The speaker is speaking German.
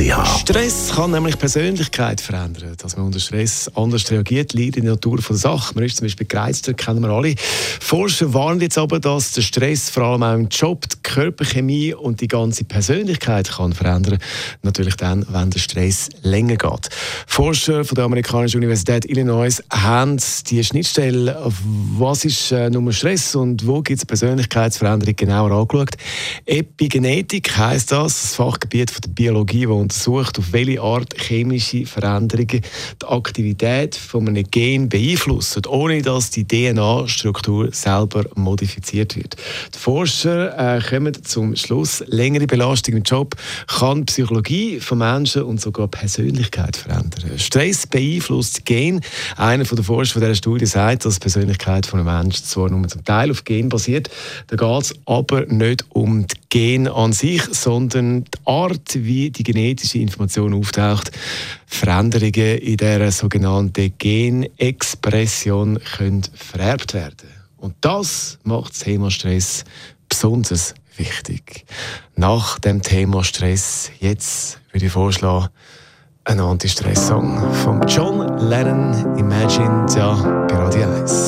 Stress kann nämlich Persönlichkeit verändern. Dass man unter Stress anders reagiert, liegt in der Natur von der Sache. Man ist zum Beispiel gereizter, kennen wir alle. Forscher warnen jetzt aber, dass der Stress vor allem auch im Job die Körperchemie und die ganze Persönlichkeit kann verändern. Natürlich dann, wenn der Stress länger geht. Forscher von der amerikanischen Universität Illinois haben die Schnittstelle, was ist äh, nur Stress und wo gibt es Persönlichkeitsveränderung genauer angeschaut. Epigenetik heisst das, das Fachgebiet von der Biologie, das untersucht, auf welche Art chemische Veränderungen die Aktivität von einem Gen beeinflussen, ohne dass die DNA-Struktur selber modifiziert wird. Die Forscher äh, kommen zum Schluss, längere Belastung im Job kann die Psychologie von Menschen und sogar Persönlichkeit verändern. Stress beeinflusst Gen. Einer der Forscher von dieser Studie sagt, dass die Persönlichkeit von einem Menschen zwar nur zum Teil auf Gen basiert. Da geht es aber nicht um die Gen an sich, sondern die Art, wie die genetische Information auftaucht. Veränderungen in der sogenannten Genexpression können vererbt werden. Und das macht das Thema Stress besonders wichtig. Nach dem Thema Stress, jetzt würde ich vorschlagen, ein Anti-Stress-Song von John Lennon, Imagine, ja, bei Radio 1.